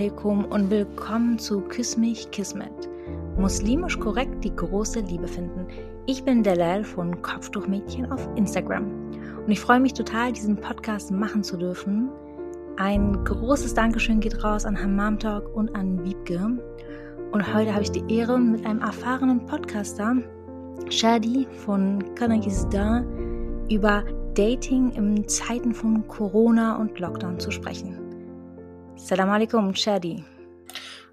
alaikum und willkommen zu Küss mich Kismet. Muslimisch korrekt die große Liebe finden. Ich bin Delal von Kopftuchmädchen auf Instagram und ich freue mich total, diesen Podcast machen zu dürfen. Ein großes Dankeschön geht raus an Hammam Talk und an Wiebke. Und heute habe ich die Ehre, mit einem erfahrenen Podcaster, Shadi von Kanakistan, über Dating in Zeiten von Corona und Lockdown zu sprechen. Salam alaikum, Shadi.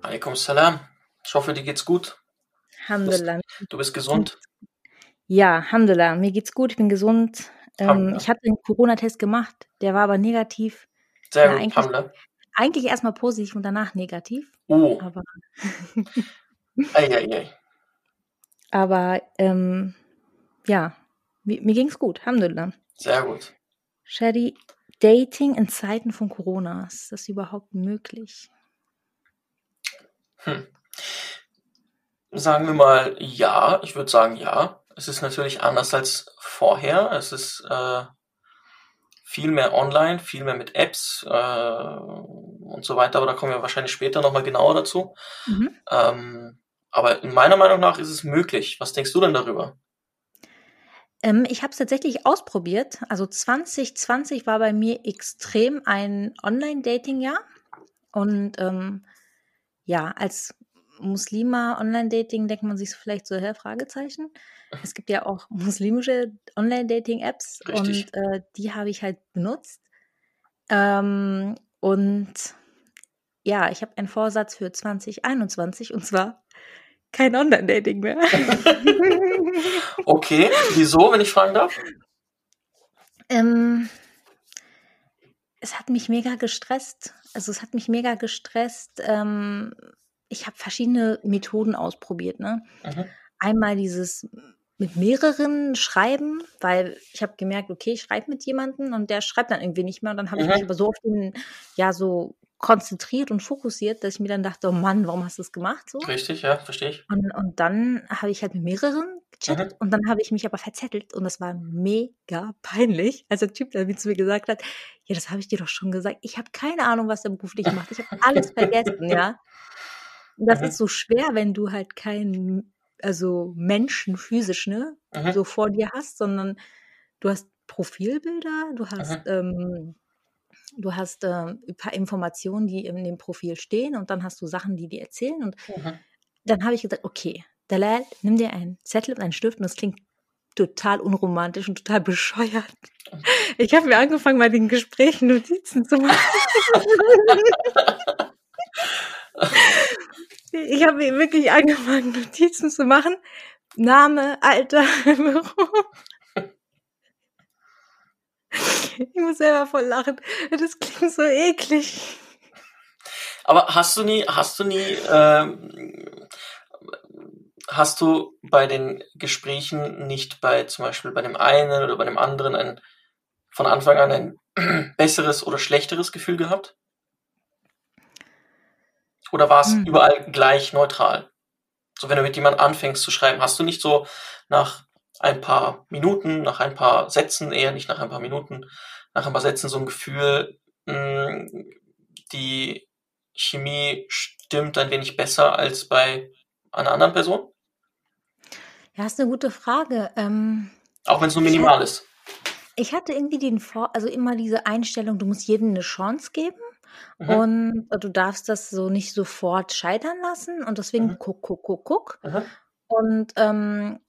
Alaikum salam. Ich hoffe, dir geht's gut. Alhamdulillah. Du bist gesund. Ja, Alhamdulillah. Mir geht's gut, ich bin gesund. Ähm, ich hatte einen Corona-Test gemacht, der war aber negativ. Sehr gut, eigentlich-. Eigentlich erstmal positiv und danach negativ. Oh, Aber, ei, ei, ei. aber ähm, ja, mir, mir ging's gut, Alhamdulillah. Sehr gut. Shadi, Dating in Zeiten von Corona, ist das überhaupt möglich? Hm. Sagen wir mal ja. Ich würde sagen ja. Es ist natürlich anders als vorher. Es ist äh, viel mehr online, viel mehr mit Apps äh, und so weiter. Aber da kommen wir wahrscheinlich später nochmal genauer dazu. Mhm. Ähm, aber in meiner Meinung nach ist es möglich. Was denkst du denn darüber? Ähm, ich habe es tatsächlich ausprobiert. Also 2020 war bei mir extrem ein Online-Dating-Jahr. Und ähm, ja, als Muslima Online-Dating denkt man sich so vielleicht so, hä, Fragezeichen. Es gibt ja auch muslimische Online-Dating-Apps und äh, die habe ich halt benutzt. Ähm, und ja, ich habe einen Vorsatz für 2021 und zwar kein Online-Dating mehr. Okay, wieso, wenn ich fragen darf? Ähm, es hat mich mega gestresst. Also es hat mich mega gestresst. Ähm, ich habe verschiedene Methoden ausprobiert. Ne? Mhm. Einmal dieses mit mehreren Schreiben, weil ich habe gemerkt, okay, ich schreibe mit jemandem und der schreibt dann irgendwie nicht mehr. Und dann habe ich Mhm. mich aber so auf den, ja, so konzentriert und fokussiert, dass ich mir dann dachte, oh Mann, warum hast du das gemacht? So. Richtig, ja, verstehe ich. Und, und dann habe ich halt mit mehreren gechattet und dann habe ich mich aber verzettelt und das war mega peinlich, als der Typ dann wie zu mir gesagt hat, ja, das habe ich dir doch schon gesagt. Ich habe keine Ahnung, was der beruflich macht. Ich habe alles vergessen, ja. Und das Mhm. ist so schwer, wenn du halt keinen, also Menschen physisch, ne, Mhm. so vor dir hast, sondern du hast Profilbilder, du hast, ähm, du hast ähm, ein paar Informationen, die in dem Profil stehen und dann hast du Sachen, die dir erzählen und Mhm. dann habe ich gesagt, okay, Dalal, nimm dir einen Zettel und einen Stift und das klingt total unromantisch und total bescheuert. Ich habe mir angefangen, bei den Gesprächen Notizen zu machen. Ich habe mir wirklich angefangen, Notizen zu machen. Name, Alter, Beruf. Ich muss selber voll lachen. Das klingt so eklig. Aber hast du nie, hast du nie, ähm, hast du bei den Gesprächen nicht bei zum Beispiel bei dem einen oder bei dem anderen ein von Anfang an ein besseres oder schlechteres Gefühl gehabt? Oder war es Hm. überall gleich neutral? So, wenn du mit jemandem anfängst zu schreiben, hast du nicht so nach ein paar Minuten, nach ein paar Sätzen, eher nicht nach ein paar Minuten, nach ein paar Sätzen so ein Gefühl, mh, die Chemie stimmt ein wenig besser als bei einer anderen Person? Ja, ist eine gute Frage. Ähm, Auch wenn es nur minimal ist. ich hatte irgendwie den Vor also immer diese Einstellung, du musst jedem eine Chance geben Mhm. und äh, du darfst das so nicht sofort scheitern lassen und deswegen Mhm. guck, guck, guck, guck. Mhm. Und ähm,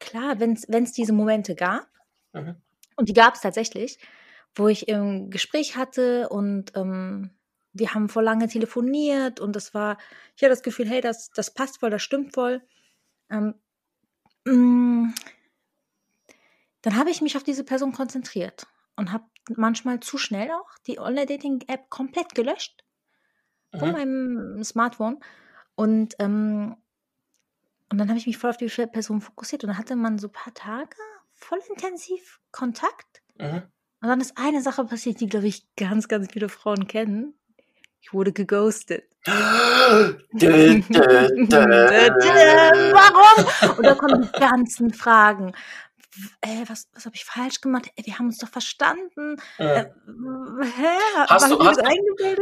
klar, wenn es diese Momente gab, Mhm. und die gab es tatsächlich, wo ich ein Gespräch hatte und ähm, wir haben vor lange telefoniert und das war, ich hatte das Gefühl, hey, das, das passt voll, das stimmt voll. Ähm, mh, dann habe ich mich auf diese Person konzentriert und habe manchmal zu schnell auch die Online-Dating-App komplett gelöscht von Mhm. meinem Smartphone. Und, ähm, und dann habe ich mich voll auf die Person fokussiert und dann hatte man so ein paar Tage voll intensiv Kontakt. Mhm. Und dann ist eine Sache passiert, die, glaube ich, ganz, ganz viele Frauen kennen. Ich wurde geghostet. Warum? Und da kommen die ganzen Fragen. äh, was, was habe ich falsch gemacht? Äh, wir haben uns doch verstanden. Mhm. Äh, hä? Hast du, hast,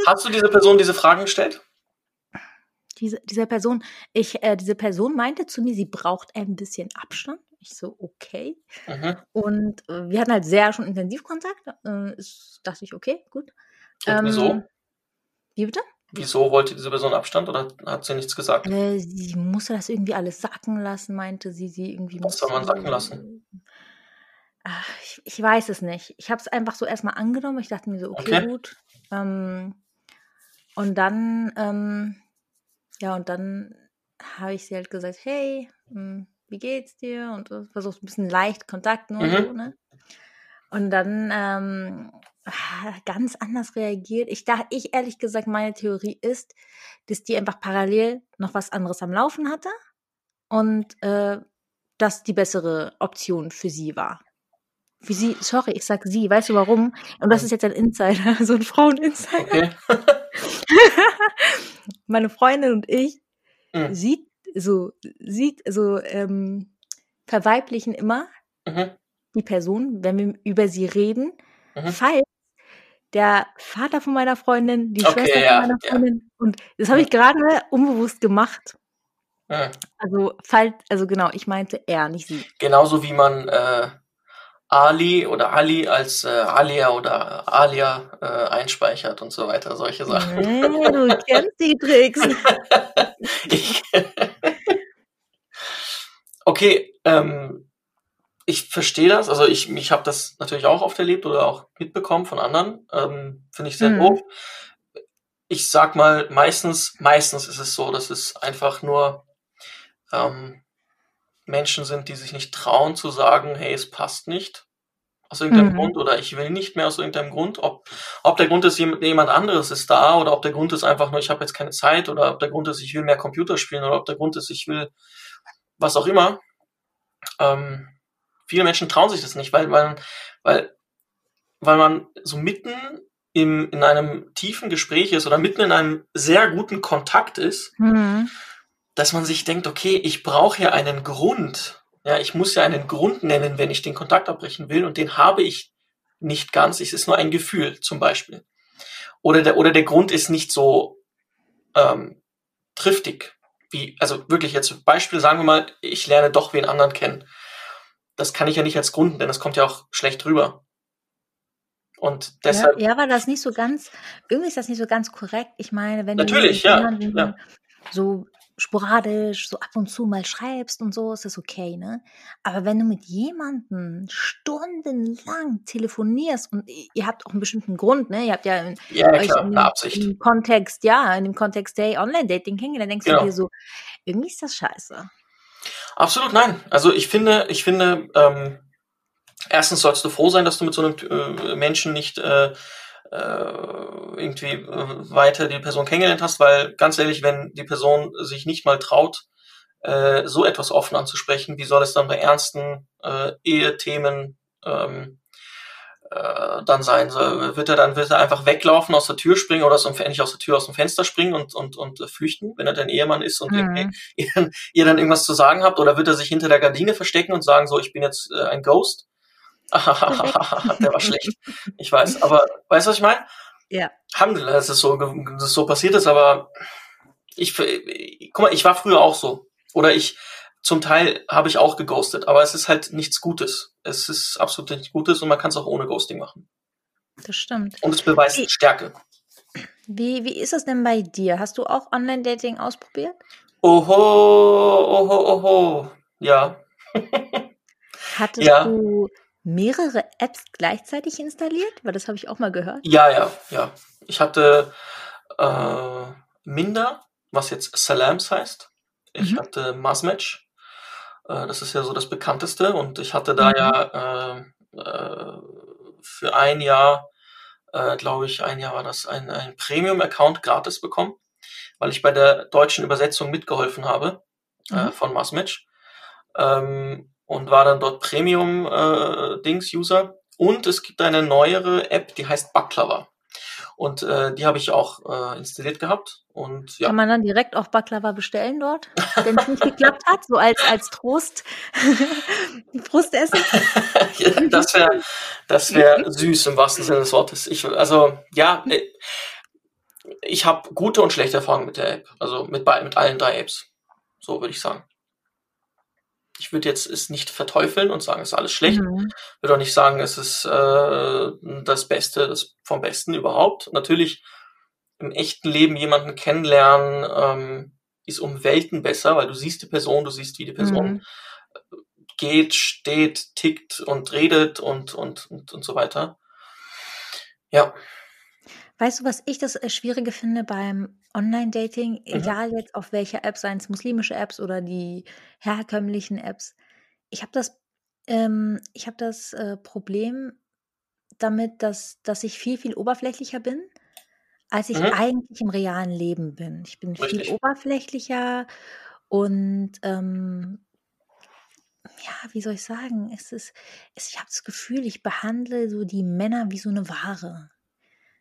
hast du diese Person diese Fragen gestellt? Diese, diese Person, ich, äh, diese Person meinte zu mir, sie braucht ein bisschen Abstand. Ich so, okay. Mhm. Und äh, wir hatten halt sehr schon intensiv Kontakt. Äh, ist, dachte ich, okay, gut. Und wieso? Ähm, wie bitte? Wieso wollte diese Person Abstand oder hat sie nichts gesagt? Äh, sie musste das irgendwie alles sacken lassen, meinte sie. Sie irgendwie Was soll man sacken lassen? Ach, ich, ich weiß es nicht. Ich habe es einfach so erstmal angenommen. Ich dachte mir so, okay, Okay. gut. Ähm, und dann, ähm, ja, und dann habe ich sie halt gesagt, hey, hm, wie geht's dir? Und versucht ein bisschen leicht Kontakt nur Mhm. so, ne? Und dann ähm, ah, ganz anders reagiert. Ich dachte, ich ehrlich gesagt, meine Theorie ist, dass die einfach parallel noch was anderes am Laufen hatte und äh, das die bessere Option für sie war. Für sie, sorry, ich sag sie, weißt du warum? Und das ist jetzt ein Insider, so ein Frauen-Insider. Okay. Meine Freundin und ich Mhm. sieht so, sieht so, ähm, verweiblichen immer Mhm. die Person, wenn wir über sie reden, Mhm. falls der Vater von meiner Freundin, die Okay, Schwester ja, von meiner ja. Freundin, und das habe ich gerade unbewusst gemacht. Mhm. Also, falls, also genau, ich meinte er, nicht sie. Genauso wie man äh, Ali oder Ali als äh, Alia oder Alia äh, einspeichert und so weiter, solche Sachen. Nee, du kennst die Tricks. ich, okay, ähm, ich verstehe das. Also ich, ich habe das natürlich auch oft erlebt oder auch mitbekommen von anderen. Ähm, Finde ich sehr Mhm. doof. Ich sag mal, meistens, meistens ist es so, dass es einfach nur ähm, Menschen sind, die sich nicht trauen zu sagen, hey, es passt nicht. Aus irgendeinem Mhm. Grund oder ich will nicht mehr aus irgendeinem Grund. Ob, ob der Grund ist, jemand, jemand anderes ist da oder ob der Grund ist einfach nur, ich habe jetzt keine Zeit oder ob der Grund ist, ich will mehr Computer spielen oder ob der Grund ist, ich will was auch immer. Ähm, viele Menschen trauen sich das nicht, weil, weil, weil, weil man so mitten im, in einem tiefen Gespräch ist oder mitten in einem sehr guten Kontakt ist, Mhm. Dass man sich denkt, okay, ich brauche ja einen Grund. Ja, ich muss ja einen Grund nennen, wenn ich den Kontakt abbrechen will und den habe ich nicht ganz. Es ist nur ein Gefühl zum Beispiel. Oder der, oder der Grund ist nicht so ähm, triftig. Wie, also wirklich jetzt Beispiel, sagen wir mal, ich lerne doch wen anderen kennen. Das kann ich ja nicht als Grund, denn das kommt ja auch schlecht rüber. Und deshalb, Ja, ja, war das nicht so ganz, irgendwie ist das nicht so ganz korrekt. Ich meine, wenn Natürlich, du ja, ja. so sporadisch, so ab und zu mal schreibst und so, ist das okay, ne? Aber wenn du mit jemandem stundenlang telefonierst und ihr habt auch einen bestimmten Grund, ne? Ihr habt ja in, ja, ja euch klar, in dem, Absicht. im Kontext, ja, in dem Kontext der Online-Dating kennengelernt, dann denkst Genau. du dir so, irgendwie ist das scheiße. Absolut nein. Also ich finde, ich finde, ähm, erstens sollst du froh sein, dass du mit so einem äh, Menschen nicht äh, irgendwie äh, weiter die Person kennengelernt hast, weil ganz ehrlich, wenn die Person sich nicht mal traut, äh, so etwas offen anzusprechen, wie soll es dann bei ernsten äh, Ehethemen ähm, äh, dann sein? So, wird er dann wird er einfach weglaufen, aus der Tür springen oder dem, nicht aus der Tür, aus dem Fenster springen und, und, und äh, flüchten, wenn er dein Ehemann ist und Mhm. ihr, ihr dann irgendwas zu sagen habt? Oder wird er sich hinter der Gardine verstecken und sagen, so, ich bin jetzt äh, ein Ghost? der war schlecht. Ich weiß, aber weißt du, was ich meine? Ja. Alhamdulillah, dass es so, dass es so passiert ist, aber ich, ich, guck mal, ich war früher auch so. Oder ich, zum Teil habe ich auch geghostet, aber es ist halt nichts Gutes. Es ist absolut nichts Gutes und man kann es auch ohne Ghosting machen. Das stimmt. Und es beweist Wie- Stärke. Wie, wie ist das denn bei dir? Hast du auch Online-Dating ausprobiert? Oho, oho, oho. Ja. Hattest Ja. du mehrere Apps gleichzeitig installiert? Weil das habe ich auch mal gehört. Ja, ja, ja. Ich hatte äh, Minder, was jetzt Salams heißt. Ich Mhm. hatte Masmatch. Äh, das ist ja so das bekannteste. Und ich hatte da Mhm. ja äh, äh, für ein Jahr, äh, glaube ich, ein Jahr war das, ein, ein Premium-Account gratis bekommen, weil ich bei der deutschen Übersetzung mitgeholfen habe äh, Mhm. von Masmatch. Ähm, und war dann dort Premium-Dings-User. und es gibt eine neuere App, die heißt Baklava. Und äh, die habe ich auch äh, installiert gehabt. Und, ja. Kann man dann direkt auch Baklava bestellen dort, wenn es nicht geklappt hat, so als, als Trost, Trostessen? ja, das wäre das wär süß im wahrsten Sinne des Wortes. Ich, also, ja, äh, ich habe gute und schlechte Erfahrungen mit der App. Also mit, mit allen drei Apps. So würde ich sagen. Ich würde jetzt es nicht verteufeln und sagen, es ist alles schlecht. Mhm. Würde auch nicht sagen, es ist äh, das Beste das vom Besten überhaupt. Natürlich im echten Leben jemanden kennenlernen ähm, ist um Welten besser, weil du siehst die Person, du siehst, wie die Person mhm. geht, steht, tickt und redet und, und, und, und so weiter. Ja. Weißt du, was ich das äh, Schwierige finde beim Online-Dating, mhm. egal jetzt auf welcher App, seien es muslimische Apps oder die herkömmlichen Apps, ich habe das, ähm, ich habe das äh, Problem damit, dass, dass ich viel, viel oberflächlicher bin, als ich mhm. eigentlich im realen Leben bin. Ich bin Richtig. viel oberflächlicher und ähm, ja, wie soll ich sagen? Es ist, es, ich habe das Gefühl, ich behandle so die Männer wie so eine Ware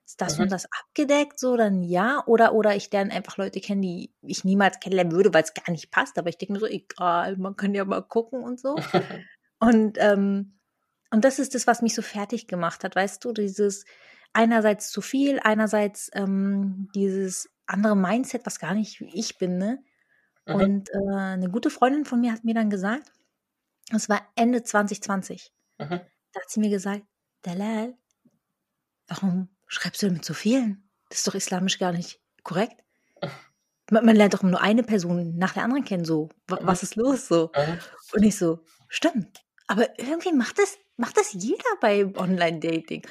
ist das mhm. und das abgedeckt, so dann ja. Oder, oder ich lerne einfach Leute kennen, die ich niemals kennenlernen würde, weil es gar nicht passt. Aber ich denke mir so, egal, man kann ja mal gucken und so. und, ähm, und das ist das, was mich so fertig gemacht hat, weißt du, dieses einerseits zu viel, einerseits ähm, dieses andere Mindset, was gar nicht ich bin, ne? Mhm. Und äh, eine gute Freundin von mir hat mir dann gesagt, es war Ende 2020, mhm. da hat sie mir gesagt, Dalal, warum schreibst du mit so vielen? Das ist doch islamisch gar nicht korrekt. Man, man lernt doch nur eine Person nach der anderen kennen, so. Was ist los, so? Und ich so, stimmt. Aber irgendwie macht das, macht das jeder bei Online-Dating.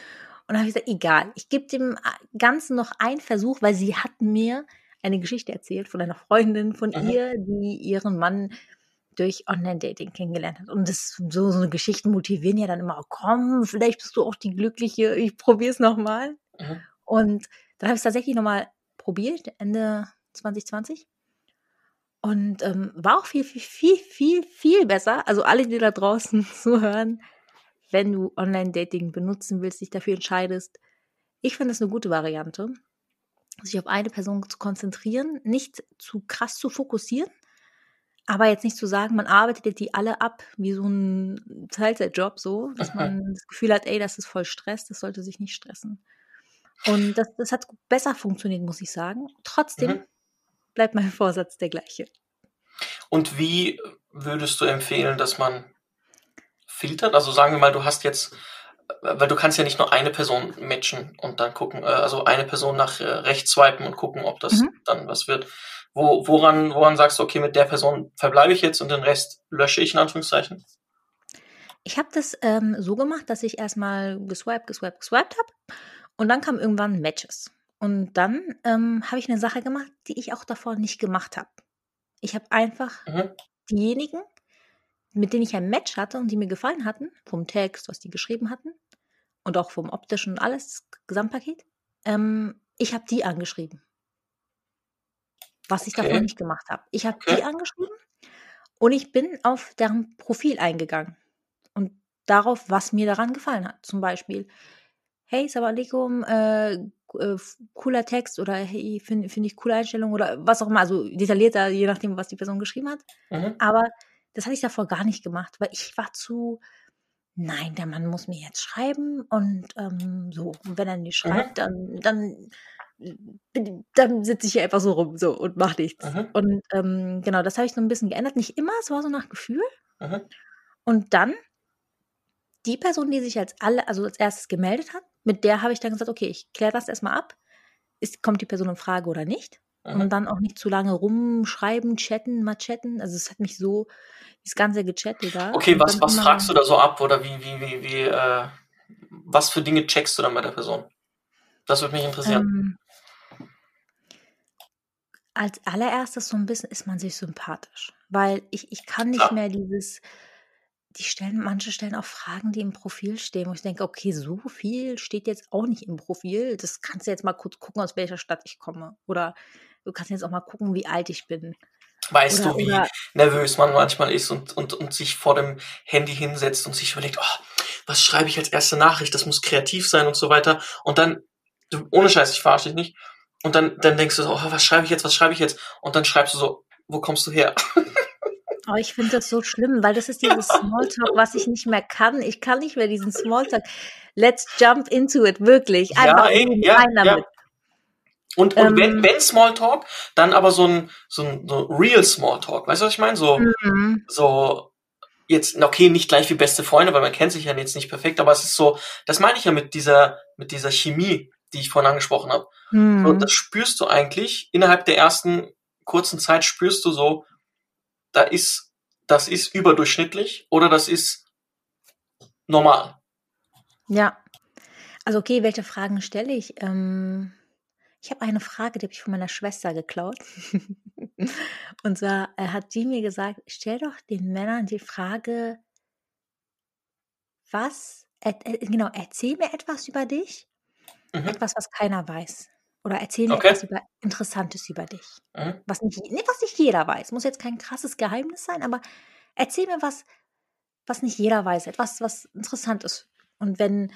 Und dann habe ich gesagt, egal, ich gebe dem Ganzen noch einen Versuch, weil sie hat mir eine Geschichte erzählt von einer Freundin von mhm. ihr, die ihren Mann durch Online-Dating kennengelernt hat. Und das, so, so eine Geschichten motivieren ja dann immer, komm, vielleicht bist du auch die Glückliche, ich probiere es nochmal. Mhm. Und dann habe ich es tatsächlich nochmal probiert, Ende 2020. Und ähm, war auch viel, viel, viel, viel, viel besser. Also alle, die da draußen zuhören, wenn du Online-Dating benutzen willst, dich dafür entscheidest. Ich finde es eine gute Variante, sich auf eine Person zu konzentrieren, nicht zu krass zu fokussieren, aber jetzt nicht zu sagen, man arbeitet die alle ab wie so ein Teilzeitjob, so, dass man das Gefühl hat, ey, das ist voll Stress, das sollte sich nicht stressen. Und das, das hat besser funktioniert, muss ich sagen. Trotzdem mhm. bleibt mein Vorsatz der gleiche. Und wie würdest du empfehlen, dass man filtert? Also sagen wir mal, du hast jetzt, weil du kannst ja nicht nur eine Person matchen und dann gucken, äh, also eine Person nach äh, rechts swipen und gucken, ob das mhm. dann was wird. Wo, woran, woran sagst du, okay, mit der Person verbleibe ich jetzt und den Rest lösche ich in Anführungszeichen? Ich habe das ähm, so gemacht, dass ich erstmal geswiped, geswiped, geswiped habe und dann kamen irgendwann Matches. Und dann ähm, habe ich eine Sache gemacht, die ich auch davor nicht gemacht habe. Ich habe einfach mhm. diejenigen, mit denen ich ein Match hatte und die mir gefallen hatten, vom Text, was die geschrieben hatten und auch vom optischen und alles, Gesamtpaket, ähm, ich habe die angeschrieben. Was ich okay. davor nicht gemacht habe. Ich habe okay. die angeschrieben und ich bin auf deren Profil eingegangen und darauf, was mir daran gefallen hat. Zum Beispiel, hey, Salam alaikum, äh, äh, cooler Text oder hey, finde find ich coole Einstellung oder was auch immer, also detaillierter, je nachdem, was die Person geschrieben hat. Mhm. Aber das hatte ich davor gar nicht gemacht, weil ich war zu, nein, der Mann muss mir jetzt schreiben und ähm, so. Und wenn er nicht mhm. schreibt, mhm. dann, dann, dann sitze ich hier einfach so rum so und mache nichts. Mhm. Und ähm, genau, das habe ich so ein bisschen geändert. Nicht immer, es war so nach Gefühl. Mhm. Und dann die Person, die sich als alle, also als erstes gemeldet hat, mit der habe ich dann gesagt, okay, ich kläre das erstmal ab. Ist, kommt die Person in Frage oder nicht? Mhm. Und dann auch nicht zu lange rumschreiben, chatten, mal chatten. Also es hat mich so, das ganze Gechattet da. Okay, was, was fragst du da so ab oder wie, wie, wie, wie, äh, was für Dinge checkst du dann bei der Person? Das würde mich interessieren. Ähm, als allererstes so ein bisschen ist man sich sympathisch. Weil ich, ich kann nicht ja. mehr dieses, die stellen, manche stellen auch Fragen, die im Profil stehen, wo ich denke, okay, so viel steht jetzt auch nicht im Profil. Das kannst du jetzt mal kurz gucken, aus welcher Stadt ich komme. Oder du kannst jetzt auch mal gucken, wie alt ich bin. Weißt oder, du, wie nervös man manchmal ist und, und, und sich vor dem Handy hinsetzt und sich überlegt, oh, was schreibe ich als erste Nachricht? Das muss kreativ sein und so weiter. Und dann du, ohne Scheiß, ich verarsche dich nicht. Und dann, dann denkst du so, oh, was schreibe ich jetzt, was schreibe ich jetzt? Und dann schreibst du so, wo kommst du her? Oh, ich finde das so schlimm, weil das ist dieses Smalltalk, was ich nicht mehr kann. Ich kann nicht mehr diesen Smalltalk. Let's jump into it, wirklich. Einfach ja, ey, ja, ja. Und, und ähm, wenn, wenn Smalltalk, dann aber so ein, so ein so real Smalltalk. Weißt du, was ich meine? So, mhm. so, jetzt, okay, nicht gleich wie beste Freunde, weil man kennt sich ja jetzt nicht perfekt, aber es ist so, das meine ich ja mit dieser, mit dieser Chemie, die ich vorhin angesprochen habe. Mhm. So, das spürst du eigentlich innerhalb der ersten kurzen Zeit spürst du so, da ist, das ist überdurchschnittlich oder das ist normal. Ja. Also okay, welche Fragen stelle ich? Ähm, ich habe eine Frage, die habe ich von meiner Schwester geklaut. Und zwar äh, hat sie mir gesagt, stell doch den Männern die Frage, was, äh, genau, erzähl mir etwas über dich, mhm. etwas, was keiner weiß. Oder erzähl mir okay. etwas über Interessantes über dich. Mhm. Was, nicht, was nicht jeder weiß. Muss jetzt kein krasses Geheimnis sein, aber erzähl mir was, was nicht jeder weiß. Etwas, was interessant ist. Und wenn,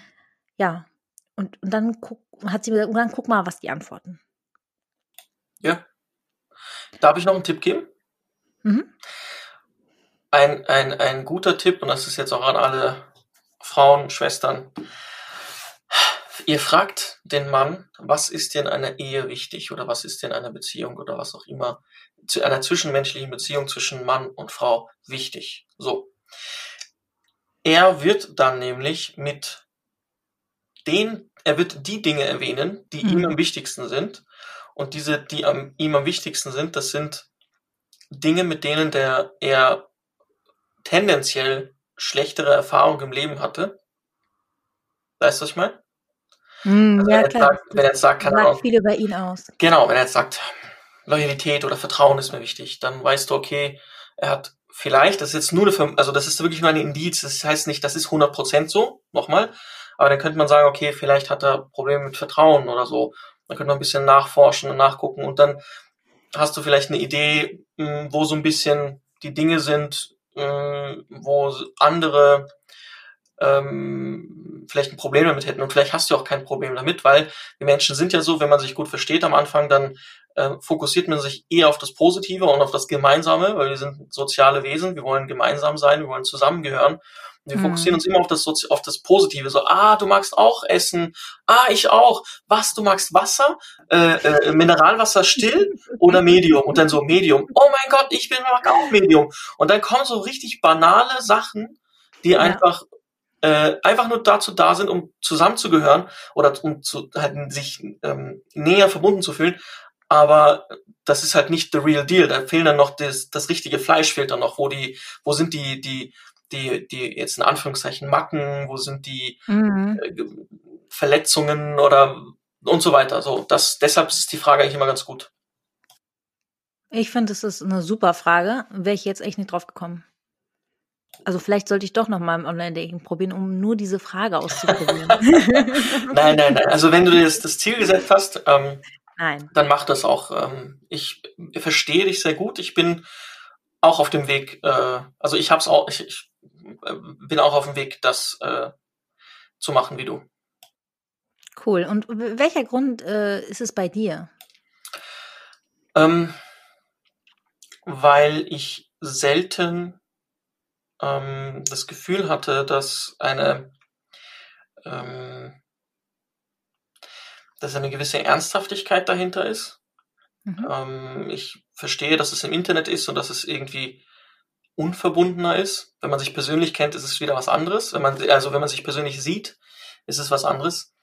ja, und, und dann guck, hat sie gesagt, und dann guck mal, was die antworten. Ja. Darf ich noch einen Tipp geben? Mhm. Ein, ein, ein guter Tipp, und das ist jetzt auch an alle Frauen, Schwestern, Ihr fragt den Mann, was ist dir in einer Ehe wichtig oder was ist dir in einer Beziehung oder was auch immer, zu einer zwischenmenschlichen Beziehung zwischen Mann und Frau wichtig. So. Er wird dann nämlich mit den, er wird die Dinge erwähnen, die mhm. ihm am wichtigsten sind. Und diese, die am, ihm am wichtigsten sind, das sind Dinge, mit denen der er tendenziell schlechtere Erfahrungen im Leben hatte. Weißt du, was ich meine? Mm, also ja, wenn, klar. Sagt, wenn er jetzt sagt, kann sagt viel über ihn aus. Genau, wenn er jetzt sagt, Loyalität oder Vertrauen ist mir wichtig, dann weißt du, okay, er hat vielleicht, das ist jetzt nur eine, also das ist wirklich nur eine Indiz, das heißt nicht, das ist 100% so, nochmal, aber dann könnte man sagen, okay, vielleicht hat er Probleme mit Vertrauen oder so. Dann könnte man ein bisschen nachforschen und nachgucken und dann hast du vielleicht eine Idee, hm, wo so ein bisschen die Dinge sind, hm, wo andere ähm, vielleicht ein Problem damit hätten. Und vielleicht hast du auch kein Problem damit, weil die Menschen sind ja so, wenn man sich gut versteht am Anfang, dann äh, fokussiert man sich eher auf das Positive und auf das Gemeinsame, weil wir sind soziale Wesen, wir wollen gemeinsam sein, wir wollen zusammengehören. Und wir mhm. fokussieren uns immer auf das, Sozi auf das Positive. So, ah, du magst auch Essen. Ah, ich auch. Was, du magst Wasser? Äh, äh, Mineralwasser still oder Medium? Und dann so Medium. Oh mein Gott, ich bin mag auch Medium. Und dann kommen so richtig banale Sachen, die ja. einfach äh, einfach nur dazu da sind, um zusammenzugehören oder um zu, halt, sich ähm, näher verbunden zu fühlen. Aber das ist halt nicht the real deal. Da fehlen dann noch das, das richtige Fleisch fehlt dann noch. Wo die, wo sind die, die, die, die jetzt in Anführungszeichen Macken? Wo sind die mhm. äh, Verletzungen oder und so weiter. So, das, deshalb ist die Frage eigentlich immer ganz gut. Ich finde, das ist eine super Frage. Wäre ich jetzt echt nicht drauf gekommen. Also vielleicht sollte ich doch noch mal im Online-Dating probieren, um nur diese Frage auszuprobieren. nein, nein, nein. Also wenn du dir das, das Ziel gesetzt hast, ähm, nein. dann mach das auch. Ähm, ich verstehe dich sehr gut. Ich bin auch auf dem Weg, äh, also ich hab's auch, ich, ich äh, bin auch auf dem Weg, das äh, zu machen wie du. Cool. Und welcher Grund äh, ist es bei dir? Ähm, weil ich selten ähm, das Gefühl hatte, dass eine, ähm, dass eine gewisse Ernsthaftigkeit dahinter ist. Mhm. Ähm, ich verstehe, dass es im Internet ist und dass es irgendwie unverbundener ist. Wenn man sich persönlich kennt, ist es wieder was anderes. Wenn man, also wenn man sich persönlich sieht, ist es was anderes.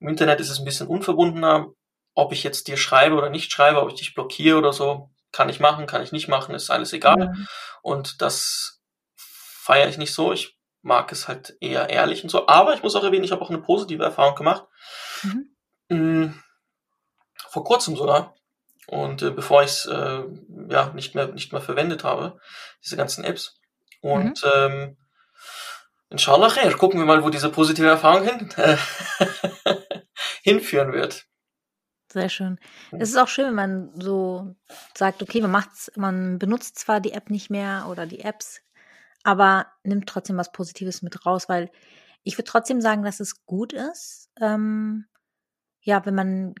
Im Internet ist es ein bisschen unverbundener. Ob ich jetzt dir schreibe oder nicht schreibe, ob ich dich blockiere oder so, kann ich machen, kann ich nicht machen, ist alles egal. Mhm. Und das feiere ich nicht so. Ich mag es halt eher ehrlich und so. Aber ich muss auch erwähnen, ich habe auch eine positive Erfahrung gemacht. Mhm. Mm, vor kurzem sogar. Und äh, bevor ich es äh, ja, nicht, mehr, nicht mehr verwendet habe, diese ganzen Apps. Und mhm. ähm, inshallah, khair, gucken wir mal, wo diese positive Erfahrung hin, äh, hinführen wird. Sehr schön. Es ist auch schön, wenn man so sagt, okay, man macht's, man benutzt zwar die App nicht mehr oder die Apps aber nimmt trotzdem was Positives mit raus, weil ich würde trotzdem sagen, dass es gut ist, ähm, ja, wenn man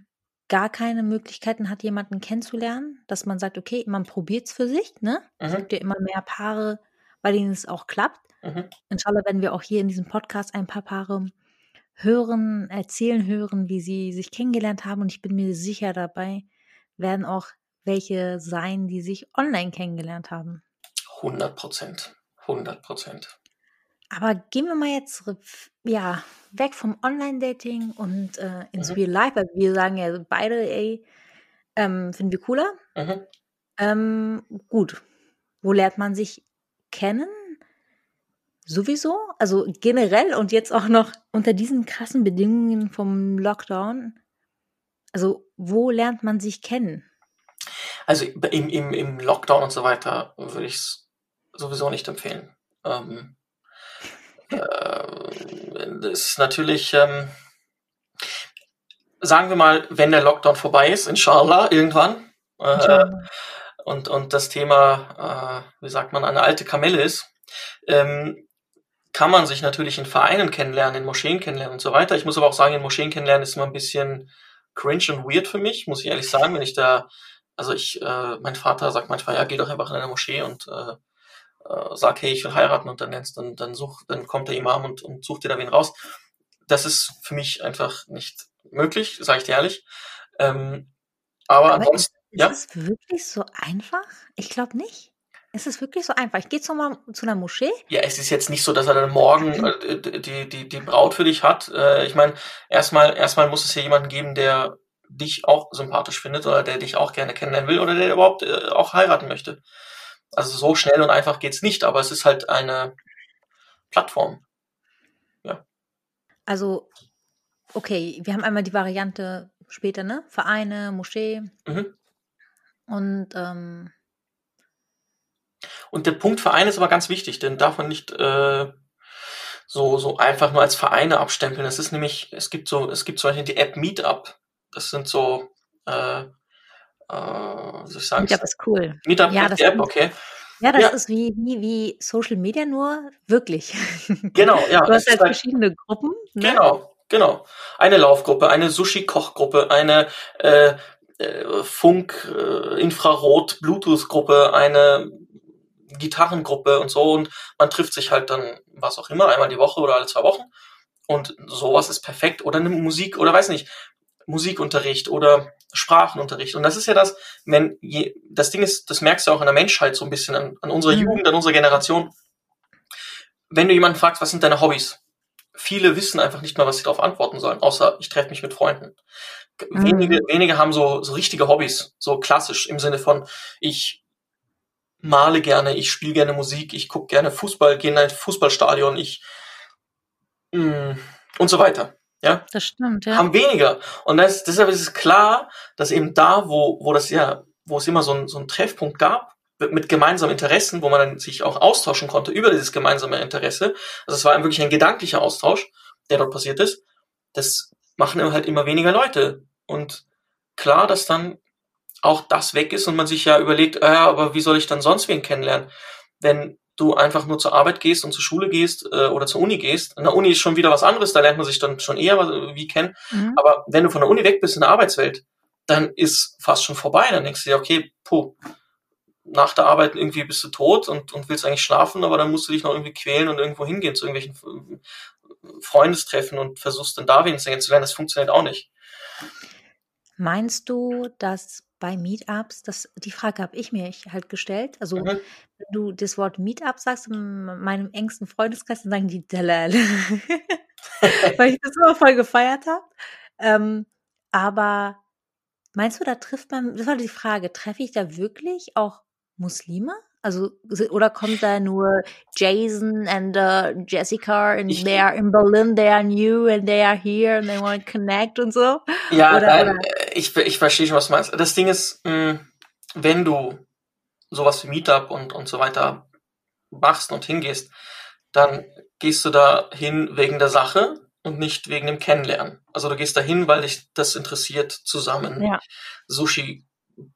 gar keine Möglichkeiten hat, jemanden kennenzulernen, dass man sagt, okay, man probiert es für sich, ne? Es Mhm. gibt ja immer mehr Paare, bei denen es auch klappt. Mhm. Inshallah werden wir auch hier in diesem Podcast ein paar Paare hören, erzählen hören, wie sie sich kennengelernt haben. Und ich bin mir sicher, dabei werden auch welche sein, die sich online kennengelernt haben. 100 Prozent. 100 Prozent. Aber gehen wir mal jetzt ja, weg vom Online-Dating und äh, ins Mhm. Real Life, weil wir sagen ja beide, ey, ähm, finden wir cooler. Mhm. Ähm, gut. Wo lernt man sich kennen? Sowieso? Also generell und jetzt auch noch unter diesen krassen Bedingungen vom Lockdown. Also, wo lernt man sich kennen? Also im, im, im Lockdown und so weiter würde ich es sowieso nicht empfehlen. Ähm, äh, das ist natürlich, ähm, sagen wir mal, wenn der Lockdown vorbei ist, inshallah, irgendwann, äh, Inshallah. und, und das Thema, äh, wie sagt man, eine alte Kamelle ist, ähm, kann man sich natürlich in Vereinen kennenlernen, in Moscheen kennenlernen und so weiter. Ich muss aber auch sagen, in Moscheen kennenlernen ist immer ein bisschen cringe und weird für mich, muss ich ehrlich sagen, wenn ich da, also ich, äh, mein Vater sagt manchmal, ja, geh doch einfach in eine Moschee und äh, äh, sag, hey, ich will heiraten und dann nennst, dann, dann such, dann kommt der Imam und, und sucht dir da wen raus. Das ist für mich einfach nicht möglich, sage ich dir ehrlich. Ähm, aber, Aber ist, ansonsten, ist ja, es wirklich so einfach? Ich glaube nicht. Ist es wirklich so einfach? Ich gehe zu, zu einer Moschee. ja, es ist jetzt nicht so, dass er dann morgen äh, die, die, die Braut für dich hat. Äh, ich meine, erstmal, erstmal muss es ja jemanden geben, der dich auch sympathisch findet oder der dich auch gerne kennenlernen will oder der überhaupt äh, auch heiraten möchte. Also so schnell und einfach geht's nicht, aber es ist halt eine Plattform. Also, okay, wir haben einmal die Variante später, ne? Vereine, Moschee Mhm. und ähm, Und der Punkt Verein ist aber ganz wichtig, den darf man nicht äh, so, so einfach nur als Vereine abstempeln. Es ist nämlich, es gibt so, es gibt zum Beispiel die App Meetup. Das sind so, äh, äh, ich sagen? Meetup ist cool. Meetup Ja, das App, okay. Ja, das Ja. ist wie, wie, wie Social Media, nur wirklich. Genau, ja. Du hast halt halt- verschiedene Gruppen. Ne? Genau, genau. Eine Laufgruppe, eine Sushi-Kochgruppe, eine äh, äh, Funk, äh, Infrarot, Bluetooth-Gruppe, eine Gitarrengruppe und so und man trifft sich halt dann, was auch immer, einmal die Woche oder alle zwei Wochen und sowas ist perfekt oder eine Musik oder weiß nicht, Musikunterricht oder Sprachenunterricht und das ist ja das, wenn je, das Ding ist, das merkst du auch in der Menschheit so ein bisschen an, an unserer Mhm. Jugend, an unserer Generation. Wenn du jemanden fragst, was sind deine Hobbys? Viele wissen einfach nicht mehr, was sie darauf antworten sollen, außer ich treffe mich mit Freunden. Mhm. Wenige, wenige haben so, so richtige Hobbys, so klassisch im Sinne von, ich male gerne, ich spiele gerne Musik, ich gucke gerne Fußball, gehe in ein Fußballstadion, ich mh, und so weiter. Ja, Das stimmt, ja. haben weniger. Und das, deshalb ist es klar, dass eben da, wo, wo das ja, wo es immer so, ein, so einen Treffpunkt gab, mit gemeinsamen Interessen, wo man dann sich auch austauschen konnte über dieses gemeinsame Interesse. Also es war wirklich ein gedanklicher Austausch, der dort passiert ist. Das machen halt immer weniger Leute. Und klar, dass dann auch das weg ist und man sich ja überlegt, äh, aber wie soll ich dann sonst wen kennenlernen? Wenn du einfach nur zur Arbeit gehst und zur Schule gehst äh, oder zur Uni gehst. In der Uni ist schon wieder was anderes, da lernt man sich dann schon eher was- wie kennen. Mhm. Aber wenn du von der Uni weg bist in der Arbeitswelt, dann ist fast schon vorbei. Dann denkst du dir, okay, puh, nach der Arbeit irgendwie bist du tot und, und willst eigentlich schlafen, aber dann musst du dich noch irgendwie quälen und irgendwo hingehen zu irgendwelchen äh, Freundestreffen und versuchst dann da wen kennenzulernen. Das funktioniert auch nicht. Meinst du, dass bei Meetups, das, die Frage habe ich mir halt gestellt, also Mhm. wenn du das Wort Meetup sagst in meinem engsten Freundeskreis, dann sagen die Dalal. Weil ich das immer voll gefeiert habe. Ähm, aber meinst du, da trifft man, das war die Frage, treffe ich da wirklich auch Muslime? Also, oder kommt da nur Jason and uh, Jessica and Ich- they are in Berlin, they are new and they are here and they want to connect und so? Ja, Oder- nein, oder- äh, ich, ich verstehe schon, was du meinst. Das Ding ist, mh, wenn du sowas wie Meetup und, und so weiter machst und hingehst, dann gehst du da hin wegen der Sache und nicht wegen dem Kennenlernen. Also du gehst da hin, weil dich das interessiert, zusammen Ja. Sushi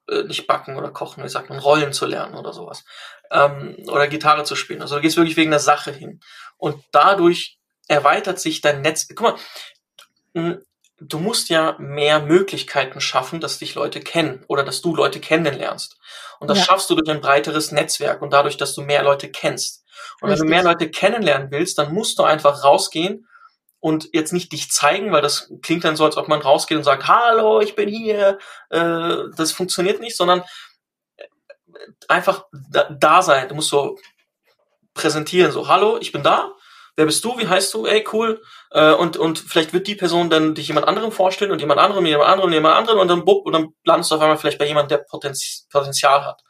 äh, nicht backen oder kochen, wie sagt man, Rollen zu lernen oder sowas. Ähm, oder Gitarre zu spielen. Also du gehst wirklich wegen der Sache hin. Und dadurch erweitert sich dein Netz. Guck mal, du musst ja mehr Möglichkeiten schaffen, dass dich Leute kennen oder dass du Leute kennenlernst. Und das ja. schaffst du durch ein breiteres Netzwerk und dadurch, dass du mehr Leute kennst. Und Richtig. wenn du mehr Leute kennenlernen willst, dann musst du einfach rausgehen und jetzt nicht dich zeigen, weil das klingt dann so, als ob man rausgeht und sagt, hallo, ich bin hier. Äh, das funktioniert nicht, sondern äh, einfach da, da sein. Du musst so präsentieren, so, hallo, ich bin da wer bist du, wie heißt du, ey, cool. Äh, und, und vielleicht wird die Person dann dich jemand anderem vorstellen und jemand anderem, jemand anderem, jemand anderem und dann bupp, und dann landest du auf einmal vielleicht bei jemandem, der Potenz Potenzial hat.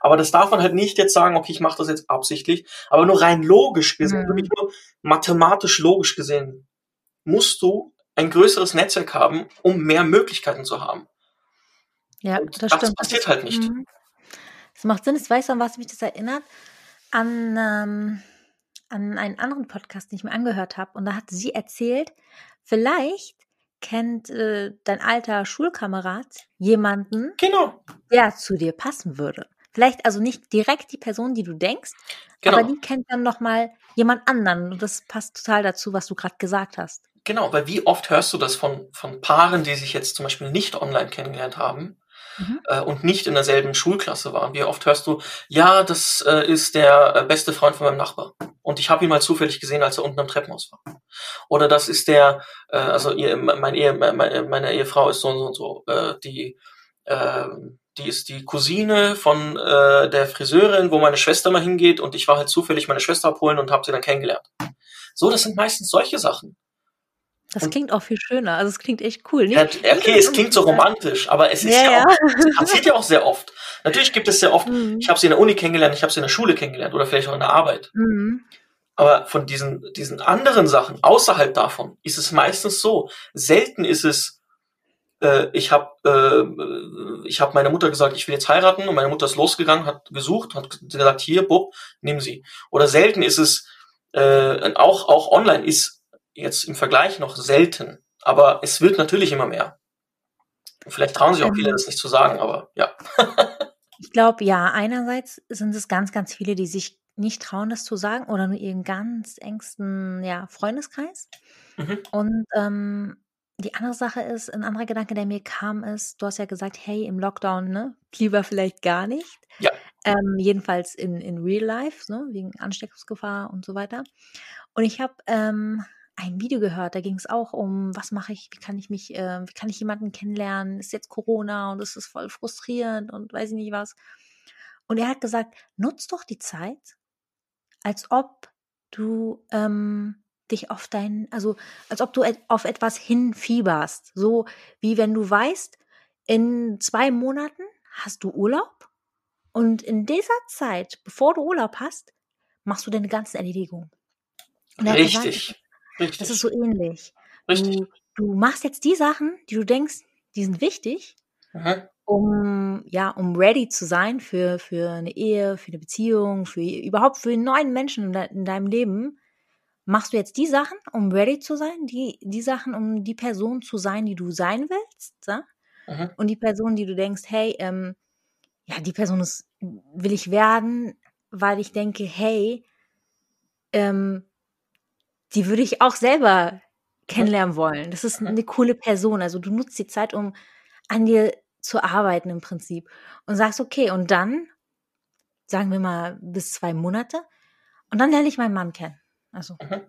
Aber das darf man halt nicht jetzt sagen, okay, ich mache das jetzt absichtlich, aber nur rein logisch gesehen, mhm. nur mathematisch logisch gesehen, musst du ein größeres Netzwerk haben, um mehr Möglichkeiten zu haben. Ja, das, das stimmt. passiert das, halt nicht. Mhm. Das macht Sinn. Ich weiß, an was mich das erinnert. An ähm, an einen anderen Podcast, den ich mir angehört habe, und da hat sie erzählt, vielleicht kennt äh, dein alter Schulkamerad jemanden, genau. der zu dir passen würde. Vielleicht also nicht direkt die Person, die du denkst, genau. aber die kennt dann noch mal jemand anderen und das passt total dazu, was du gerade gesagt hast. Genau, weil wie oft hörst du das von, von Paaren, die sich jetzt zum Beispiel nicht online kennengelernt haben, mhm. äh, und nicht in derselben Schulklasse waren. Wie oft hörst du, ja, das äh, ist der äh, beste Freund von meinem Nachbar. Und ich habe ihn mal zufällig gesehen, als er unten am Treppenhaus war. Oder das ist der, äh, also ihr, mein Ehe, meine, meine Ehefrau ist so und so und so, äh, die, äh, die ist die Cousine von äh, der Friseurin, wo meine Schwester mal hingeht und ich war halt zufällig meine Schwester abholen und habe sie dann kennengelernt. So, das sind meistens solche Sachen. Das und klingt auch viel schöner. Also es klingt echt cool. Ja, okay, es klingt so romantisch, aber es ist ja, ja, auch, es passiert ja auch sehr oft. Natürlich gibt es sehr oft, mhm. ich habe sie in der Uni kennengelernt, ich habe sie in der Schule kennengelernt oder vielleicht auch in der Arbeit. Mhm. Aber von diesen, diesen anderen Sachen, außerhalb davon, ist es meistens so. Selten ist es, äh, ich habe äh, ich hab meiner Mutter gesagt, ich will jetzt heiraten und meine Mutter ist losgegangen, hat gesucht, hat gesagt, hier, Bub, nimm sie. Oder selten ist es, äh, auch, auch online ist jetzt im Vergleich noch selten, aber es wird natürlich immer mehr. Vielleicht trauen sich auch viele ähm. das nicht zu sagen, aber ja. ich glaube, ja, einerseits sind es ganz, ganz viele, die sich nicht trauen, das zu sagen oder nur ihren ganz engsten ja, Freundeskreis. Mhm. Und ähm, die andere Sache ist, ein anderer Gedanke, der mir kam, ist, du hast ja gesagt, hey, im Lockdown, ne, lieber vielleicht gar nicht. Ja. Ähm, jedenfalls in, in Real Life, ne, wegen Ansteckungsgefahr und so weiter. Und ich habe ähm, ein Video gehört, da ging es auch um, was mache ich, wie kann ich mich, äh, wie kann ich jemanden kennenlernen, ist jetzt Corona und es ist voll frustrierend und weiß ich nicht was. Und er hat gesagt, nutz doch die Zeit, als ob du ähm, dich auf dein, also als ob du auf etwas hinfieberst. So wie wenn du weißt, in zwei Monaten hast du Urlaub und in dieser Zeit, bevor du Urlaub hast, machst du deine ganzen Erledigungen. Richtig. Gesagt, Richtig. Das ist so ähnlich. Richtig. Du, du machst jetzt die Sachen, die du denkst, die sind wichtig, mhm. um ja, um ready zu sein für für eine Ehe, für eine Beziehung, für überhaupt für einen neuen Menschen in, de in deinem Leben. Machst du jetzt die Sachen, um ready zu sein, die die Sachen, um die Person zu sein, die du sein willst, ja? und die Person, die du denkst, hey, ähm, ja, die Person ist will ich werden, weil ich denke, hey, ähm, die würde ich auch selber kennenlernen wollen. Das ist eine coole Person. Also du nutzt die Zeit, um an dir zu arbeiten im Prinzip und sagst, okay, und dann, sagen wir mal, bis zwei Monate, und dann lerne ich meinen Mann kennen. Also mhm.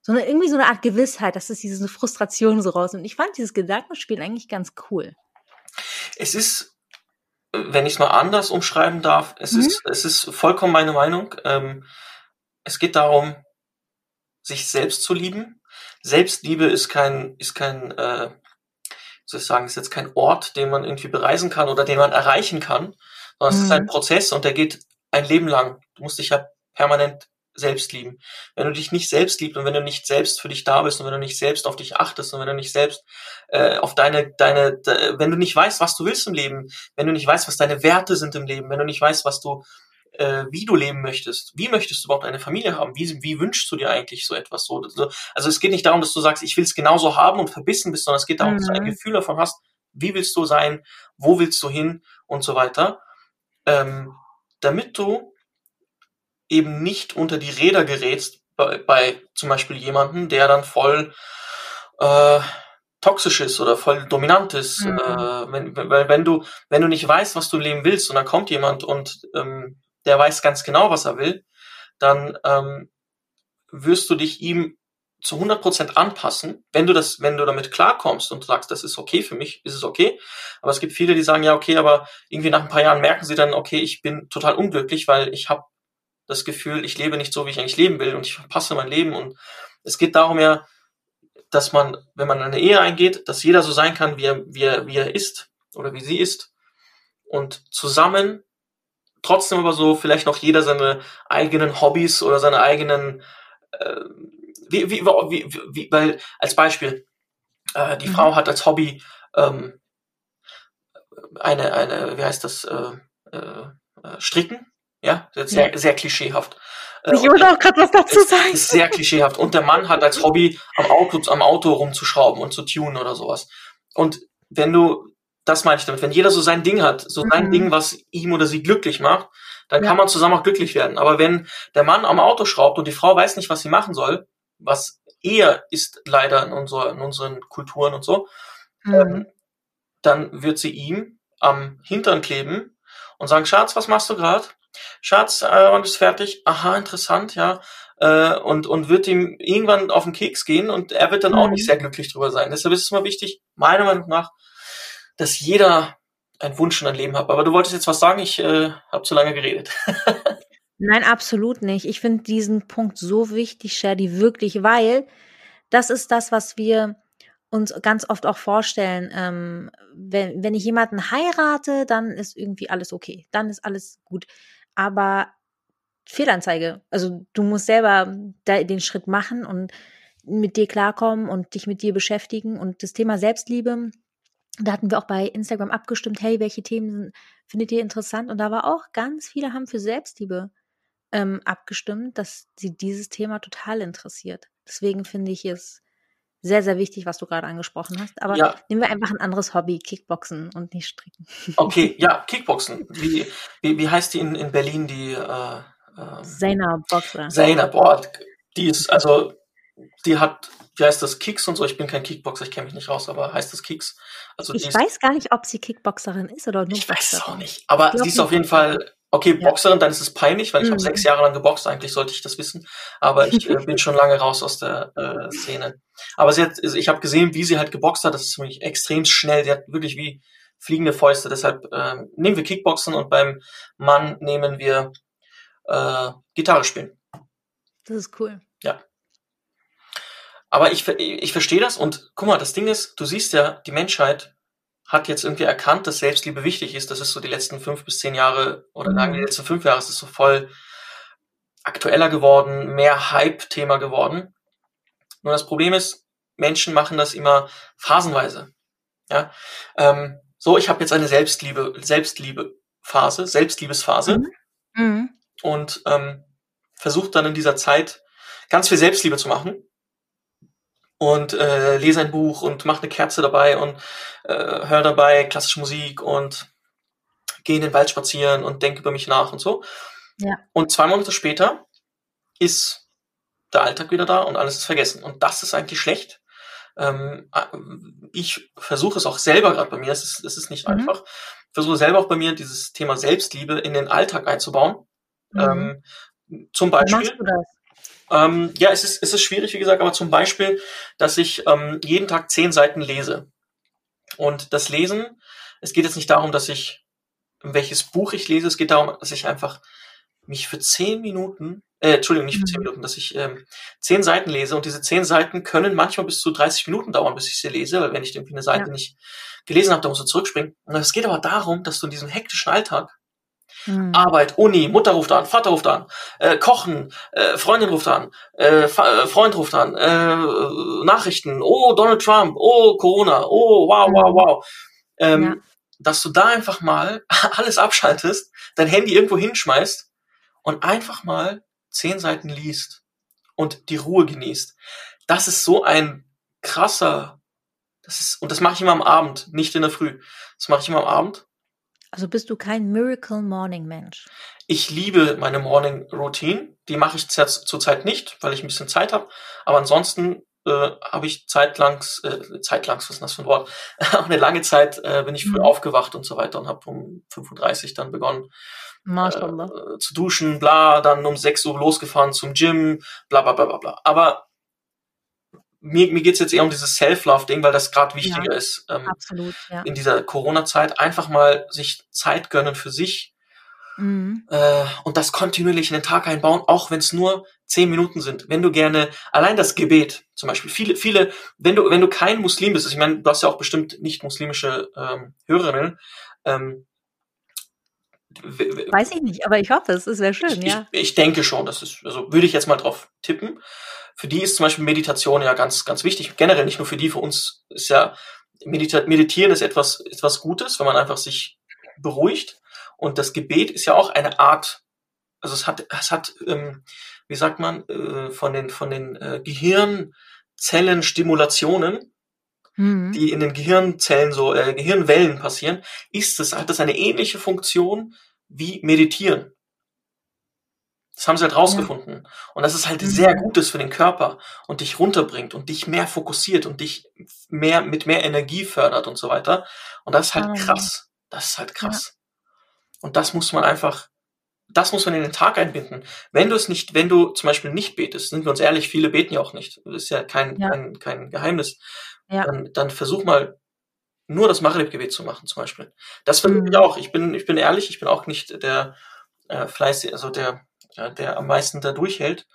so eine, irgendwie so eine Art Gewissheit, dass es diese Frustration so rausnimmt. Ich fand dieses Gedankenspiel eigentlich ganz cool. Es ist, wenn ich es mal anders umschreiben darf, es mhm. ist, es ist vollkommen meine Meinung. Ähm, es geht darum, sich selbst zu lieben. Selbstliebe ist kein, ist kein, äh, soll ich sagen, ist jetzt kein Ort, den man irgendwie bereisen kann oder den man erreichen kann, sondern mhm. es ist ein mhm. Prozess und der geht ein Leben lang. Du musst dich ja permanent selbst lieben. Wenn du dich nicht selbst liebst und wenn du nicht selbst für dich da bist und wenn du nicht selbst auf dich achtest und wenn du nicht selbst äh, auf deine, deine, de, wenn du nicht weißt, was du willst im Leben, wenn du nicht weißt, was deine Werte sind im Leben, wenn du nicht weißt, was du, äh, wie du leben möchtest. Wie möchtest du überhaupt eine Familie haben? Wie, wie wünschst du dir eigentlich so etwas? So, also es geht nicht darum, dass du sagst, ich will es genauso haben und verbissen bist, sondern es geht darum, mhm. dass du ein mhm. Gefühl davon hast, wie willst du sein, wo willst du hin und so weiter. Ähm, damit du eben nicht unter die Räder gerätst bei, bei zum Beispiel jemanden, der dann voll äh, toxisch ist oder voll dominant ist. Mhm. Äh, wenn, weil wenn du, wenn du nicht weißt, was du Leben willst und dann kommt jemand und ähm, der weiß ganz genau, was er will, dann ähm, wirst du dich ihm zu 100% anpassen, wenn du das, wenn du damit klarkommst und sagst, das ist okay für mich, ist es okay. Aber es gibt viele, die sagen, ja, okay, aber irgendwie nach ein paar Jahren merken sie dann, okay, ich bin total unglücklich, weil ich habe das Gefühl, ich lebe nicht so, wie ich eigentlich leben will und ich verpasse mein Leben. Und es geht darum ja, dass man, wenn man eine Ehe eingeht, dass jeder so sein kann, wie er, wie er, wie er ist oder wie sie ist. Und zusammen trotzdem aber so vielleicht noch jeder seine eigenen Hobbys oder seine eigenen äh, wie, wie, wie, wie, weil als Beispiel, äh, die mhm. Frau hat als Hobby ähm, eine, eine, wie heißt das, äh, äh, Stricken, ja, sehr, ja. sehr klischeehaft. Äh, ich wollte auch gerade was dazu sagen. Ist sehr klischeehaft. Und der Mann hat als Hobby am Auto, am Auto rumzuschrauben und zu tunen oder sowas. Und wenn du, das meine ich damit, wenn jeder so sein Ding hat, so mhm. sein Ding, was ihm oder sie glücklich macht, dann ja. kann man zusammen auch glücklich werden. Aber wenn der Mann am Auto schraubt und die Frau weiß nicht, was sie machen soll, was eher ist leider in, unserer, in unseren Kulturen und so, mhm. ähm, dann wird sie ihm am Hintern kleben und sagen, Schatz, was machst du gerade? Schatz, äh, wann bist du fertig? Aha, interessant, ja. Äh, und, und wird ihm irgendwann auf den Keks gehen und er wird dann mhm. auch nicht mhm. sehr glücklich drüber sein. Deshalb ist es immer wichtig, meiner Meinung nach, dass jeder einen Wunsch und ein Leben hat. Aber du wolltest jetzt was sagen, ich äh, habe zu lange geredet. Nein, absolut nicht. Ich finde diesen Punkt so wichtig, Shadi, wirklich, weil das ist das, was wir uns ganz oft auch vorstellen. Ähm, wenn, wenn ich jemanden heirate, dann ist irgendwie alles okay. Dann ist alles gut. Aber Fehlanzeige. Also du musst selber den Schritt machen und mit dir klarkommen und dich mit dir beschäftigen. Und das Thema Selbstliebe, da hatten wir auch bei Instagram abgestimmt, hey, welche Themen findet ihr interessant? Und da war auch ganz viele haben für Selbstliebe ähm, abgestimmt, dass sie dieses Thema total interessiert. Deswegen finde ich es sehr, sehr wichtig, was du gerade angesprochen hast. Aber ja. nehmen wir einfach ein anderes Hobby, Kickboxen und nicht Stricken. Okay, ja, Kickboxen. Wie, wie, wie heißt die in, in Berlin, die äh, äh, Zaina Boxer? Zaina, boah, die ist, also, die hat, wie heißt das, Kicks und so. Ich bin kein Kickboxer, ich kenne mich nicht raus, aber heißt das Kicks? Also ich weiß gar nicht, ob sie Kickboxerin ist oder nur Ich weiß es auch nicht. Aber sie ist auf jeden Fall Okay, Boxerin, dann ist es peinlich, weil ich mhm. habe sechs Jahre lang geboxt, eigentlich sollte ich das wissen. Aber ich äh, bin schon lange raus aus der äh, Szene. Aber sie hat, also ich habe gesehen, wie sie halt geboxt hat, das ist wirklich extrem schnell. Sie hat wirklich wie fliegende Fäuste. Deshalb äh, nehmen wir Kickboxen und beim Mann nehmen wir äh, Gitarre spielen. Das ist cool. Ja. Aber ich, ich verstehe das und guck mal, das Ding ist, du siehst ja, die Menschheit hat jetzt irgendwie erkannt, dass Selbstliebe wichtig ist. Das ist so die letzten fünf bis zehn Jahre oder lang die mhm. letzten fünf Jahre ist es so voll aktueller geworden, mehr Hype-Thema geworden. Nur das Problem ist, Menschen machen das immer phasenweise. Ja, ähm, so ich habe jetzt eine Selbstliebe, Selbstliebe-Phase, Selbstliebesphase mhm. Mhm. und ähm, versuche dann in dieser Zeit ganz viel Selbstliebe zu machen und äh, lese ein Buch und mache eine Kerze dabei und äh, höre dabei klassische Musik und gehe in den Wald spazieren und denke über mich nach und so. Ja. Und zwei Monate später ist der Alltag wieder da und alles ist vergessen. Und das ist eigentlich schlecht. Ähm, äh, ich versuche es auch selber gerade bei mir, es ist, es ist nicht mhm. einfach, versuche selber auch bei mir dieses Thema Selbstliebe in den Alltag einzubauen. Mhm. Ähm, zum Beispiel. Wie machst du das? Ähm, ja, es ist, es ist schwierig, wie gesagt, aber zum Beispiel, dass ich ähm, jeden Tag zehn Seiten lese. Und das Lesen, es geht jetzt nicht darum, dass ich, welches Buch ich lese, es geht darum, dass ich einfach mich für zehn Minuten, äh, Entschuldigung, nicht für zehn mhm. Minuten, dass ich ähm, zehn Seiten lese und diese zehn Seiten können manchmal bis zu 30 Minuten dauern, bis ich sie lese, weil wenn ich irgendwie eine Seite ja. nicht gelesen habe, dann muss ich zurückspringen. Und es geht aber darum, dass du in diesem hektischen Alltag Mhm. Arbeit, Uni, Mutter ruft an, Vater ruft an, äh, Kochen, äh, Freundin ruft an, äh, äh, Freund ruft an, äh, Nachrichten, oh, Donald Trump, oh, Corona, oh, wow, wow, mhm. wow. Ähm, ja. Dass du da einfach mal alles abschaltest, dein Handy irgendwo hinschmeißt und einfach mal zehn Seiten liest und die Ruhe genießt. Das ist so ein krasser, das ist, und das mache ich immer am Abend, nicht in der Früh. Das mache ich immer am Abend also bist du kein Miracle Morning Mensch? Ich liebe meine Morning Routine. Die mache ich zurzeit nicht, weil ich ein bisschen Zeit habe. Aber ansonsten äh, habe ich zeitlangs, äh, zeitlangs, was ist das für ein Wort? Auch eine lange Zeit äh, bin ich früh Mhm. aufgewacht und so weiter und habe um 5.30 Uhr dann begonnen äh, zu duschen, bla, dann um 6 Uhr losgefahren zum Gym, bla bla bla bla bla. Aber mir, mir geht's jetzt eher um dieses Self-Love-Ding, weil das gerade wichtiger ist. Ähm, Absolut, ja. in dieser Corona-Zeit einfach mal sich Zeit gönnen für sich Mhm. äh, und das kontinuierlich in den Tag einbauen, auch wenn es nur zehn Minuten sind. Wenn du gerne allein das Gebet, zum Beispiel viele, viele, wenn du wenn du kein Muslim bist, ich meine, du hast ja auch bestimmt nicht muslimische ähm, Hörerinnen. Ähm, Weiß ich nicht, aber ich hoffe es. Es wäre schön, ich, ja. ich, ich denke schon, das ist, also würde ich jetzt mal drauf tippen. Für die ist zum Beispiel Meditation ja ganz, ganz wichtig. Generell nicht nur für die, für uns ist ja Medita Meditieren ist etwas, etwas Gutes, wenn man einfach sich beruhigt. Und das Gebet ist ja auch eine Art, also es hat, es hat, ähm, wie sagt man, äh, von den, von den äh, Gehirnzellenstimulationen, Mhm. die in den Gehirnzellen so, äh, Gehirnwellen passieren, ist es, hat das eine ähnliche Funktion wie Meditieren. Das haben sie halt rausgefunden. Und das ist halt Mhm. sehr Gutes für den Körper und dich runterbringt und dich mehr fokussiert und dich mehr mit mehr Energie fördert und so weiter. Und das ist halt krass. Das ist halt krass. Und das muss man einfach, das muss man in den Tag einbinden. Wenn du es nicht, wenn du zum Beispiel nicht betest, sind wir uns ehrlich, viele beten ja auch nicht. Das ist ja kein, Ja. kein, kein Geheimnis. Ja. Dann, dann versuch mal nur das Maghrib-Gebet zu machen, zum Beispiel. Das Mhm. ich auch. Ich bin, ich bin ehrlich, ich bin auch nicht der äh, fleißig, also der, ja, der am meisten da durchhält.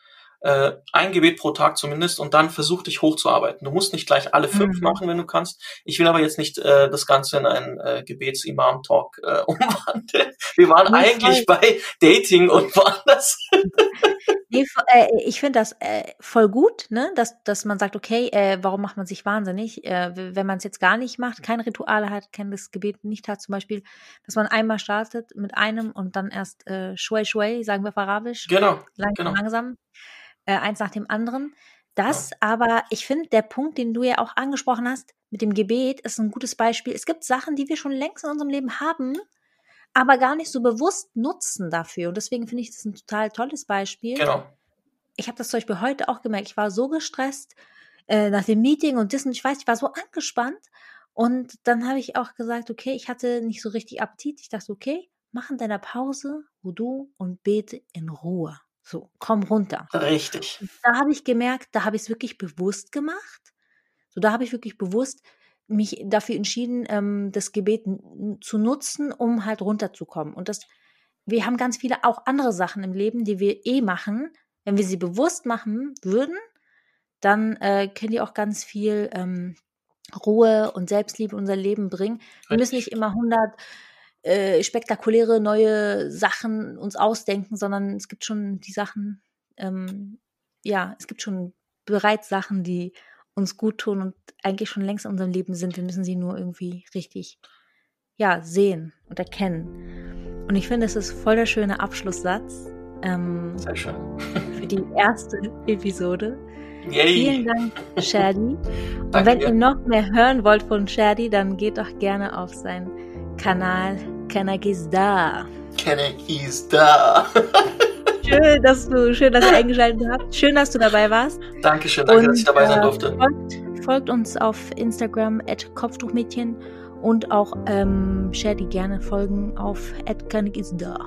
Äh, ein Gebet pro Tag zumindest und dann versuch dich hochzuarbeiten. Du musst nicht gleich alle fünf Mhm. machen, wenn du kannst. Ich will aber jetzt nicht äh, das Ganze in einen äh, Gebets-Imam-Talk äh, umwandeln. Wir waren eigentlich bei Dating und woanders. Nee, äh, ich finde das äh, voll gut, ne? dass, dass man sagt, okay, äh, warum macht man sich wahnsinnig, wenn man es jetzt gar nicht macht, kein Ritual hat, kein das Gebet nicht hat, zum Beispiel, dass man einmal startet mit einem und dann erst äh, schwei schwei, sagen wir auf Arabisch, Genau, langsam, genau. langsam, eins nach dem anderen. Das aber, ich finde, der Punkt, den du ja auch angesprochen hast, mit dem Gebet, ist ein gutes Beispiel. Es gibt Sachen, die wir schon längst in unserem Leben haben, aber gar nicht so bewusst nutzen dafür. Und deswegen finde ich das ein total tolles Beispiel genau. ich habe das zum Beispiel heute auch gemerkt, ich war so gestresst äh, nach dem Meeting und das und ich weiß, ich war so angespannt. Und dann habe ich auch gesagt, okay, ich hatte nicht so richtig Appetit. Ich dachte, okay, mach in deiner Pause Wudu und bete in Ruhe. So, komm runter. Richtig. Da habe ich gemerkt, da habe ich es wirklich bewusst gemacht. So, da habe ich wirklich bewusst mich dafür entschieden, ähm, das Gebet zu nutzen, um halt runterzukommen. Und das, wir haben ganz viele auch andere Sachen im Leben, die wir eh machen. Wenn wir sie bewusst machen würden, dann äh, können die auch ganz viel ähm, Ruhe und Selbstliebe in unser Leben bringen. Wir müssen nicht immer 100 äh, spektakuläre neue Sachen uns ausdenken, sondern es gibt schon die Sachen, ähm, ja, es gibt schon bereits Sachen, die uns gut tun und eigentlich schon längst in unserem Leben sind. Wir müssen sie nur irgendwie richtig, ja, sehen und erkennen. Und ich finde, es ist voll der schöne Abschlusssatz ähm, Sehr schön. für die erste Episode. Yay. Vielen Dank, Shadi. Und Danke wenn ihr noch mehr hören wollt von Shadi, dann geht doch gerne auf seinen Kanal Kanagizda. Kenny is da. Schön, dass du, schön, dass ihr eingeschaltet habt. Schön, dass du dabei warst. Dankeschön, danke, dass ich dabei sein äh, durfte. Folgt, folgt uns auf Instagram at Kopftuchmädchen und auch ähm, Shadi gerne folgen auf at Kanagizda.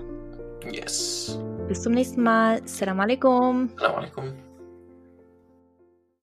Yes. Bis zum nächsten Mal. Assalamu alaikum. Assalamu alaikum.